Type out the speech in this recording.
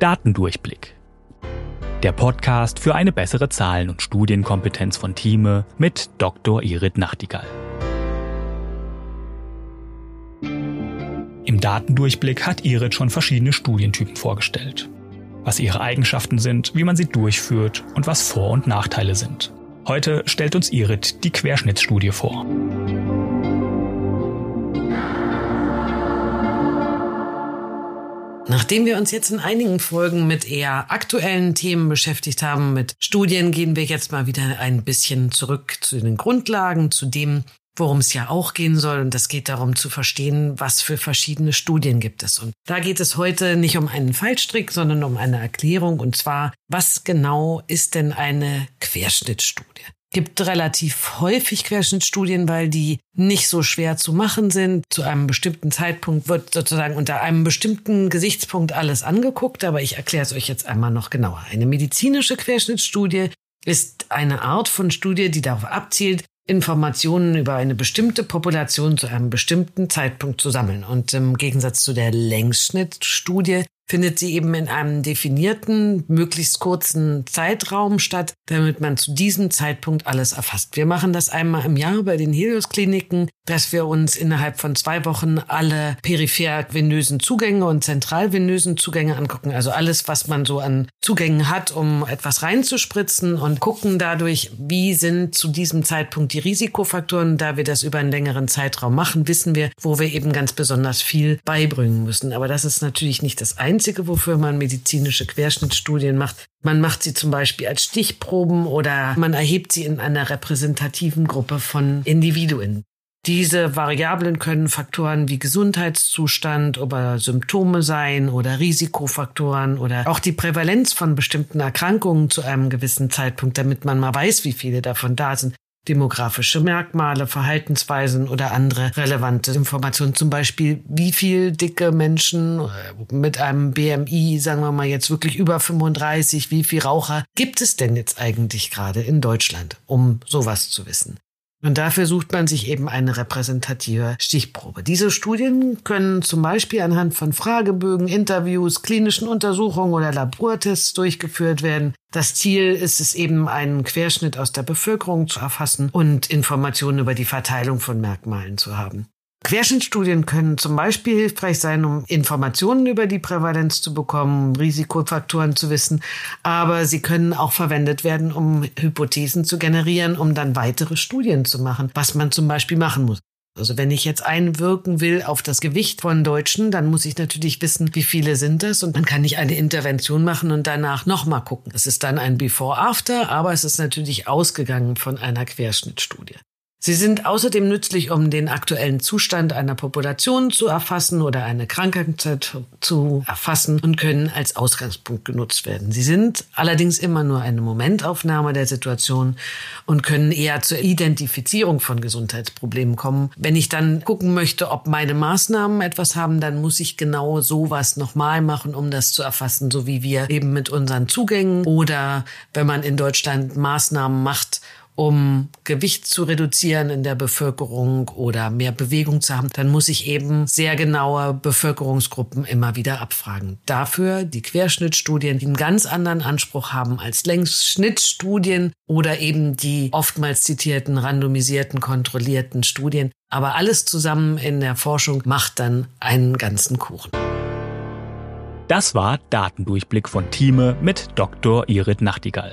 Datendurchblick. Der Podcast für eine bessere Zahlen- und Studienkompetenz von Thieme mit Dr. Irit Nachtigall. Im Datendurchblick hat Irit schon verschiedene Studientypen vorgestellt. Was ihre Eigenschaften sind, wie man sie durchführt und was Vor- und Nachteile sind. Heute stellt uns Irit die Querschnittsstudie vor. Nachdem wir uns jetzt in einigen Folgen mit eher aktuellen Themen beschäftigt haben, mit Studien, gehen wir jetzt mal wieder ein bisschen zurück zu den Grundlagen, zu dem, worum es ja auch gehen soll. Und das geht darum zu verstehen, was für verschiedene Studien gibt es. Und da geht es heute nicht um einen Fallstrick, sondern um eine Erklärung. Und zwar, was genau ist denn eine Querschnittstudie? Gibt relativ häufig Querschnittstudien, weil die nicht so schwer zu machen sind. Zu einem bestimmten Zeitpunkt wird sozusagen unter einem bestimmten Gesichtspunkt alles angeguckt, aber ich erkläre es euch jetzt einmal noch genauer. Eine medizinische Querschnittstudie ist eine Art von Studie, die darauf abzielt, Informationen über eine bestimmte Population zu einem bestimmten Zeitpunkt zu sammeln. Und im Gegensatz zu der Längsschnittstudie findet sie eben in einem definierten, möglichst kurzen Zeitraum statt, damit man zu diesem Zeitpunkt alles erfasst. Wir machen das einmal im Jahr bei den Helios-Kliniken, dass wir uns innerhalb von zwei Wochen alle peripher-venösen Zugänge und zentralvenösen Zugänge angucken. Also alles, was man so an Zugängen hat, um etwas reinzuspritzen und gucken dadurch, wie sind zu diesem Zeitpunkt die Risikofaktoren. Da wir das über einen längeren Zeitraum machen, wissen wir, wo wir eben ganz besonders viel beibringen müssen. Aber das ist natürlich nicht das Einzige. Einzige, wofür man medizinische Querschnittstudien macht. Man macht sie zum Beispiel als Stichproben oder man erhebt sie in einer repräsentativen Gruppe von Individuen. Diese Variablen können Faktoren wie Gesundheitszustand oder Symptome sein oder Risikofaktoren oder auch die Prävalenz von bestimmten Erkrankungen zu einem gewissen Zeitpunkt, damit man mal weiß, wie viele davon da sind demografische Merkmale, Verhaltensweisen oder andere relevante Informationen. Zum Beispiel, wie viel dicke Menschen äh, mit einem BMI, sagen wir mal jetzt wirklich über 35, wie viel Raucher gibt es denn jetzt eigentlich gerade in Deutschland, um sowas zu wissen? Und dafür sucht man sich eben eine repräsentative Stichprobe. Diese Studien können zum Beispiel anhand von Fragebögen, Interviews, klinischen Untersuchungen oder Labortests durchgeführt werden. Das Ziel ist es eben, einen Querschnitt aus der Bevölkerung zu erfassen und Informationen über die Verteilung von Merkmalen zu haben. Querschnittstudien können zum Beispiel hilfreich sein, um Informationen über die Prävalenz zu bekommen, Risikofaktoren zu wissen, aber sie können auch verwendet werden, um Hypothesen zu generieren, um dann weitere Studien zu machen, was man zum Beispiel machen muss. Also wenn ich jetzt einwirken will auf das Gewicht von Deutschen, dann muss ich natürlich wissen, wie viele sind das und dann kann ich eine Intervention machen und danach nochmal gucken. Es ist dann ein Before-After, aber es ist natürlich ausgegangen von einer Querschnittstudie. Sie sind außerdem nützlich, um den aktuellen Zustand einer Population zu erfassen oder eine Krankheit zu erfassen und können als Ausgangspunkt genutzt werden. Sie sind allerdings immer nur eine Momentaufnahme der Situation und können eher zur Identifizierung von Gesundheitsproblemen kommen. Wenn ich dann gucken möchte, ob meine Maßnahmen etwas haben, dann muss ich genau sowas nochmal machen, um das zu erfassen, so wie wir eben mit unseren Zugängen oder wenn man in Deutschland Maßnahmen macht, um Gewicht zu reduzieren in der Bevölkerung oder mehr Bewegung zu haben, dann muss ich eben sehr genaue Bevölkerungsgruppen immer wieder abfragen. Dafür die Querschnittstudien, die einen ganz anderen Anspruch haben als Längsschnittstudien oder eben die oftmals zitierten randomisierten, kontrollierten Studien. Aber alles zusammen in der Forschung macht dann einen ganzen Kuchen. Das war Datendurchblick von Thieme mit Dr. Irit Nachtigall.